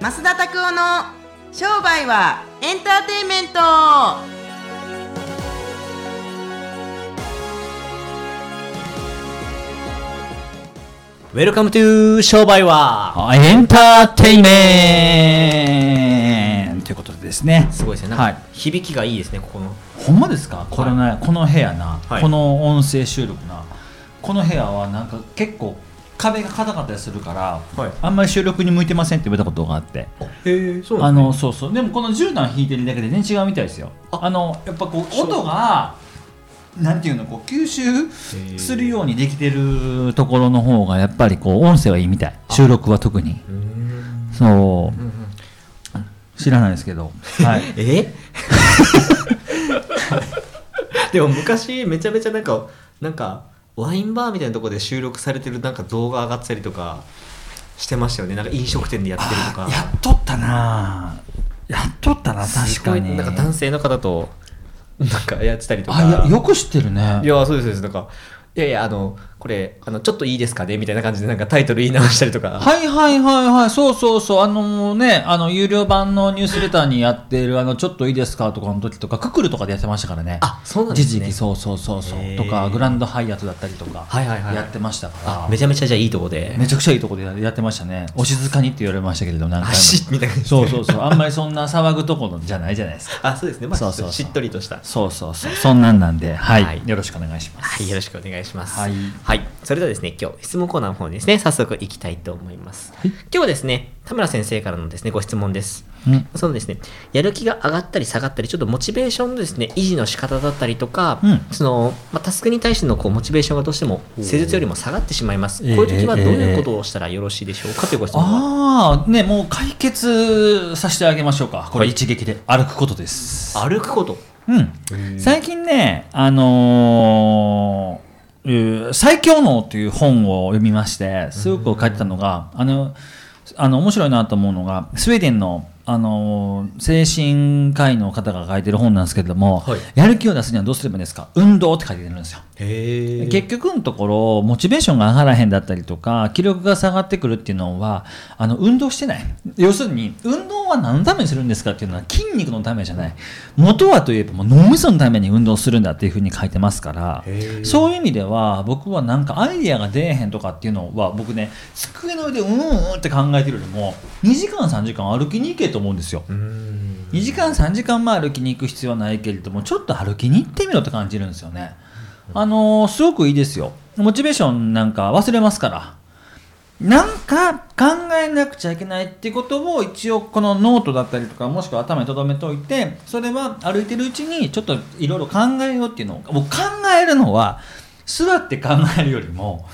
増田拓夫の商売はエンターテインメント。 Welcome to 商売はエンターテイメント。ということでですね。すごいですね。はい。響きがいいですねここの。ほんまですか？これね、この部屋な、はい。この音声収録な。この部屋はなんか結構壁が硬かったりするから、はい。あんまり収録に向いてませんって言われたことがあって。へえそうあのそうそう。でもこの絨毯引いてるだけで全然違うみたいですよ。ああのやっぱこう音がなんていうのこう吸収するようにできてるところの方がやっぱりこう音声はいいみたい。収録は特に。そう。知らないですけど。はい。え？でも昔めちゃめちゃなんかなんかワインバーみたいなところで収録されてるなんか動画上がってたりとかしてましたよね。なんか飲食店でやってるとか。やっとったな。やっとったな確かに。なんか男性の方となんかやってたりとか。よく知ってるね。いやそうですそうです。なんかいやいやあのこれあのちょっといいですかねみたいな感じでなんかタイトル言い直したりとか。はいはいはいはいそうそうそう。あのねあの有料版のニュースレターにやってるあのちょっといいですかとかの時とかククルとかでやってましたからね。あそうなんですね。一時期そうそうそうそう。とかグランドハイアットだったりとかはいはいはい。やってましたから。あめちゃめちゃじゃあいいとこで。めちゃくちゃいいところでやってましたね。お静かにって言われましたけれど何回もみたいな。そうそうそう。あんまりそんな騒ぐところじゃないじゃないですか。あそうですね。まあそうそうそうしっとりとした。そうそうそう。そんなんなんではい、はい。よろしくお願いします。はい、よろしくお願いします。はいそれではですね、今日、質問コーナーの方にですね、早速いきたいと思います。はい今日はですね、田村先生からのですね、ご質問です。うんそのですね、やる気が上がったり下がったり、ちょっとモチベーションのですね、維持の仕方だったりとか、うんその、まあ、タスクに対してのこうモチベーションがどうしても施術よりも下がってしまいます。ええこういう時はどういうことをしたらよろしいでしょうかというご質問が。ああねもう解決させてあげましょうかこれはい一撃で歩くことです、歩くこと。うん最近ねあのー最強のという本を読みましてすごく書いてたのがあのあの面白いなと思うのがスウェーデンのあのー精神科医の方が書いてる本なんですけれども、はい。やる気を出すにはどうすればいいんですか？運動って書いてるんですよ。へ結局のところモチベーションが上がらへんだったりとか気力が下がってくるっていうのはあの運動してない。要するに運動は何のためにするんですかっていうのは筋肉のためじゃない。元はといえばもう脳みそのために運動するんだっていうふうに書いてますからそういう意味では僕はなんかアイデアが出えへんとかっていうのは僕ね机の上でうんうんって考えてるよりも2時間3時間歩きに行けと思うんですよ。うーん。2時間3時間も歩きに行く必要はないけれどもちょっと歩きに行ってみろって感じるんですよねあのーすごくいいですよモチベーションなんか忘れますからなんか考えなくちゃいけないってことを一応このノートだったりとかもしくは頭に留めておいてそれは歩いてるうちにちょっといろいろ考えようっていうのを僕考えるのは座って考えるよりも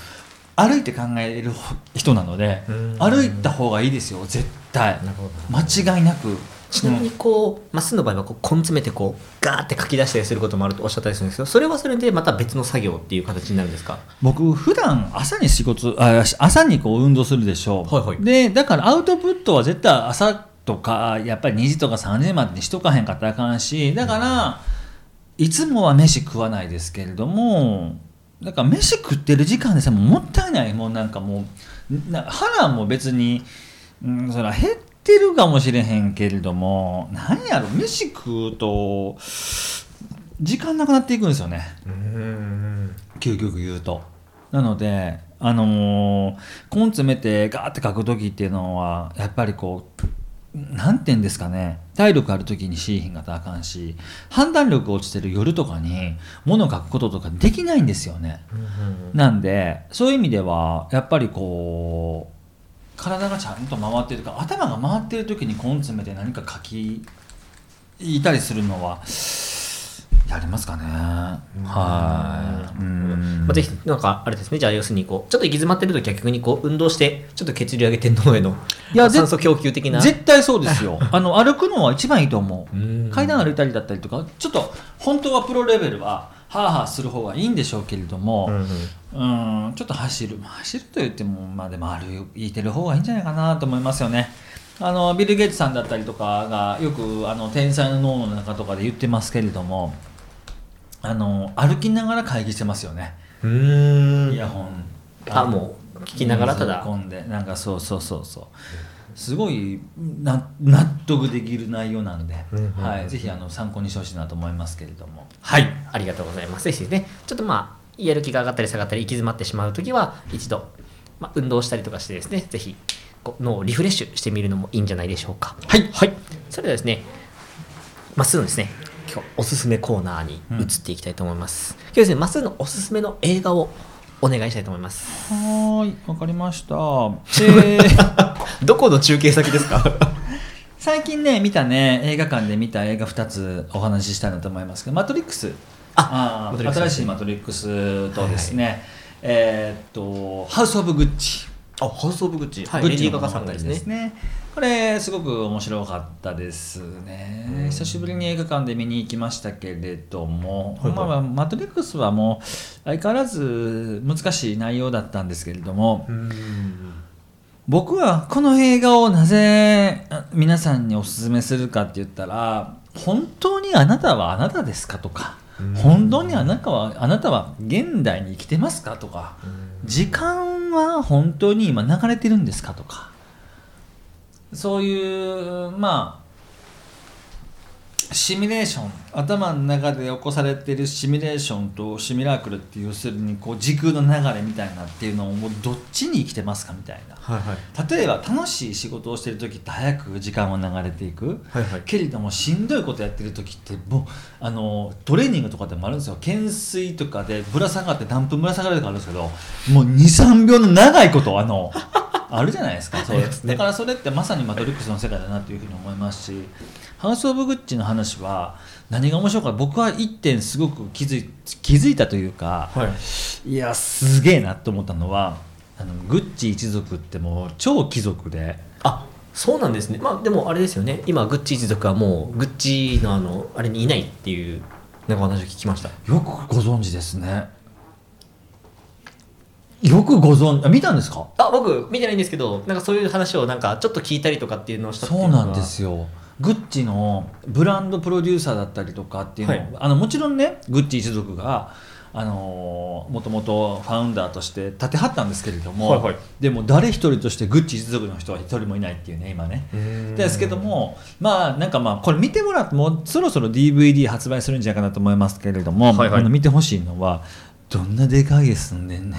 歩いて考える人なのでうん。歩いた方がいいですよ絶対。間違いなく。ちなみにこう、まっすーの場合はこう根詰めてこうガーって書き出したりすることもあるとおっしゃったりするんですけどそれはそれでまた別の作業っていう形になるんですか？僕普段朝に仕事あ朝にこう運動するでしょう、はいはい。でだからアウトプットは絶対朝とかやっぱり2時とか3時までにしとかへんかったらあかんしだからいつもは飯食わないですけれどもだから飯食ってる時間でさもったいないもうなんかもうな腹も別に、うん、そら減ってるかもしれへんけれども何やろ飯食うと時間なくなっていくんですよね。うん究極言うとなのであのー根詰めてガーって書く時っていうのはやっぱりこうなんて言うんですかね。体力ある時にしいひたらあかんし判断力落ちてる夜とかに物を書くこととかできないんですよね。なんでそういう意味ではやっぱりこう体がちゃんと回ってるか頭が回ってる時に根詰めて何か書きいたりするのはやりますかね。はい。うん。まあ、ぜひなんかあれですね。じゃあ要するにこうちょっと行き詰まってると逆にこう運動してちょっと血流上げて脳へのいや酸素供給的な。絶対そうですよ。あの歩くのは一番いいと思う。階段歩いたりだったりとかちょっと本当はプロレベルはハーハーする方がいいんでしょうけれども、うんうん。うんちょっと走る。まあ走ると言ってもまあでも歩いてる方がいいんじゃないかなと思いますよね。あのビル・ゲイツさんだったりとかがよくあの天才の脳の中とかで言ってますけれどもあの歩きながら会議してますよね、うーん。イヤホン。あもう聞きながらただ。込んでなんかそうそうそうそう。すごいな納得できる内容なんで、うんうんうん。はい、ぜひあの参考にしてほしいなと思いますけれども。はい。ありがとうございます。ぜひねちょっとまあやる気が上がったり下がったり行き詰まってしまう時は一度、まあ、運動したりとかしてですねぜひこう脳をリフレッシュしてみるのもいいんじゃないでしょうか。はい、はい、それではですねまっすぐのですね今日おすすめコーナーに移っていきたいと思います、今日ですねまっすぐのおすすめの映画をお願いしたいと思います。はーいわかりました、えー。どこの中継先ですか？最近ね見たね映画館で見た映画2つお話ししたいなと思いますけど「マトリックス」ああ新しい「マトリックス」とですね、えーっと「ハウス・オブ・グッチ」あハウス・オブ・グッチ、はい、グッチレディー・ガガさんの物語がですねこれすごく面白かったですね。久しぶりに映画館で見に行きましたけれども、はいはい。まあ、マトリックスはもう相変わらず難しい内容だったんですけれども、うん僕はこの映画をなぜあ皆さんにおすすめするかって言ったら本当にあなたはあなたですかとかうん。本当にあなたはあなたは現代に生きてますかとか時間は本当に今流れてるんですかとかそういうまあシミュレーション頭の中で起こされてるシミュレーションとシミュラークルっていう要するにこう時空の流れみたいなっていうのをもうどっちに生きてますかみたいな。はいはい。例えば楽しい仕事をしてる時って早く時間は流れていく、はいはい。けれどもしんどいことやってる時ってもうあのトレーニングとかでもあるんですよ。懸垂とかでぶら下がって何分ぶら下がるとかあるんですけどもう23秒の長いことあのあるじゃないですか。そねだからそれってまさにマトリックスの世界だなというふうに思いますしハウス・オブ・グッチの話は何が面白いか僕は一点すごく気づい気づいたというか、はい。いやすげえなと思ったのはあのグッチ一族ってもう超貴族で。あそうなんですね。まあでもあれですよね。今グッチ一族はもうグッチのあのあれにいないっていうなんかお話を聞きました。よくご存知ですねよくご存知あ見たんですか？あ僕見てないんですけどなんかそういう話をなんかちょっと聞いたりとかっていうのをしたそうなんですよ。グッチのブランドプロデューサーだったりとかっていうのを、はい。あのもちろんねグッチ一族があのーもともとファウンダーとして立てはったんですけれども、はいはい。でも誰一人としてグッチ一族の人は一人もいないっていうね今ね。ですけどもまあなんかまあこれ見てもらってもうそろそろ DVD 発売するんじゃないかなと思いますけれども、はいはい。あの見てほしいのはどんなでかい家住んでんね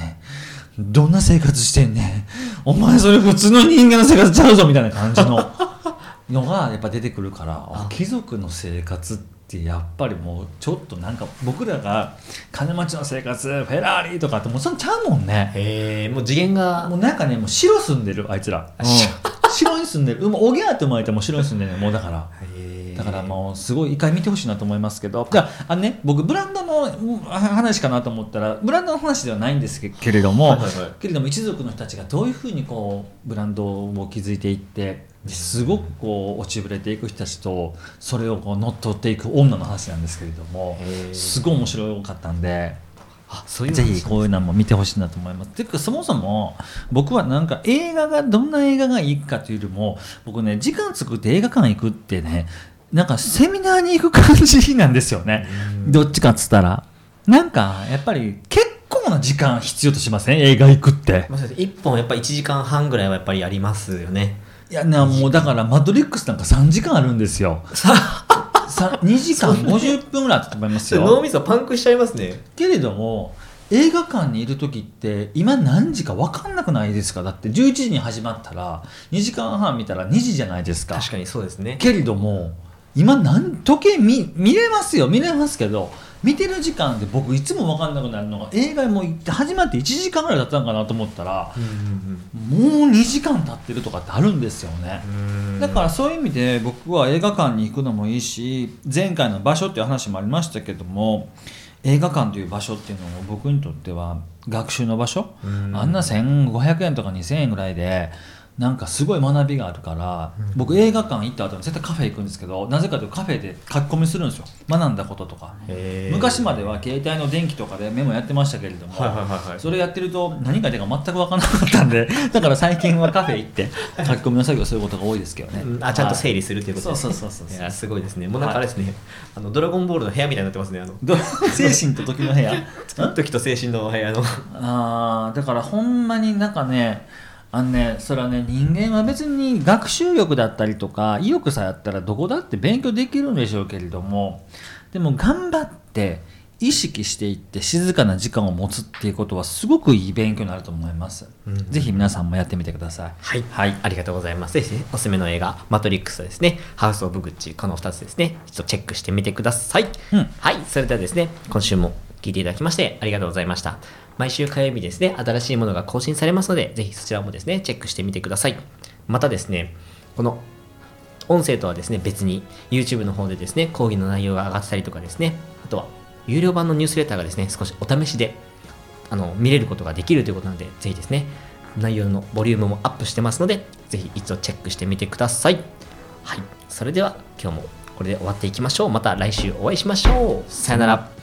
ん。どんな生活してんねん。お前それ普通の人間の生活ちゃうぞみたいな感じの。のがやっぱ出てくるからあ貴族の生活ってやっぱりもうちょっとなんか僕らが金持ちの生活フェラーリとかってもうそんちゃうもんね。へえもう次元が。もうなんかねもう城住んでるあいつら、城に住んでる。もうおぎゃーって生まれても城に住んでるねもうだからからもうすごい一回見てほしいなと思いますけど。じゃああのね僕ブランドのうん話かなと思ったらブランドの話ではないんですけけれども、はいはいはい。けれども一族の人たちがどういうふうにこうブランドを築いていってすごくこう落ちぶれていく人たちとそれをこう乗っ取っていく女の話なんですけれどもすごい面白かったんで。あそういうぜひこういうのも見てほしいなと思います。ていうかそもそも僕はなんか映画がどんな映画がいいかというよりも僕ね時間作って映画館行くってねなんかセミナーに行く感じなんですよね。どっちかっつったら。なんかやっぱり結構な時間必要としません？映画行くって。まあ、そうです1本やっぱ1時間半ぐらいはやっぱりありますよね。いやなもうだからマトリックスなんか3時間あるんですよ。さ2時間50分ぐらいあったと思いますよ。脳みそパンクしちゃいますね。けれども映画館にいる時って今何時か分かんなくないですか？だって11時に始まったら2時間半見たら2時じゃないですか。確かにそうですね。けれども今何時計見見れますよ。見れますけど見てる時間で僕いつも分かんなくなるのが映画も行って始まって1時間ぐらい経ったのかなと思ったらうんうんもう2時間経ってるとかってあるんですよね。うん。だからそういう意味で僕は映画館に行くのもいいし前回の場所っていう話もありましたけども映画館という場所っていうのも僕にとっては学習の場所。うん。あんな1500円とか2000円ぐらいでなんかすごい学びがあるから僕映画館行った後に絶対カフェ行くんですけどなぜかというとカフェで書き込みするんですよ。学んだこととか。昔までは携帯の電気とかでメモやってましたけれども、はいはいはいはい。それやってると何かでか全く分からなかったんで だから最近はカフェ行って書き込みの作業することが多いですけどね、うんあちゃんと整理理するということですね。そうそうそうそういやすごいですね。もうなんかあれですね、あのドラゴンボールの部屋みたいになってますねあの。ど精神と時の部屋。時と精神の部屋の。あーだからほんまになんかねああのねそれはね人間は別に学習力だったりとか意欲さえあったらどこだって勉強できるんでしょうけれどもでも頑張って意識していって静かな時間を持つっていうことはすごくいい勉強になると思います、うんぜひ皆さんもやってみてください。はい、はい。ありがとうございます。ぜひ、ね、おすすめの映画、マトリックスとですね、ハウス・オブ・グッチ、この2つですね、一度チェックしてみてください。うん。はい、それではですね、今週も聞いていただきましてありがとうございました。毎週火曜日ですね、新しいものが更新されますので、ぜひそちらもですね、チェックしてみてください。またですね、この音声とはですね、別に YouTube の方でですね、講義の内容が上がったりとかですね、あとは有料版のニュースレターがですね、少しお試しであの見れることができるということなので、ぜひですね、内容のボリュームもアップしてますので、ぜひ一度チェックしてみてください。はい、それでは今日もこれで終わっていきましょう。また来週お会いしましょう。さよなら。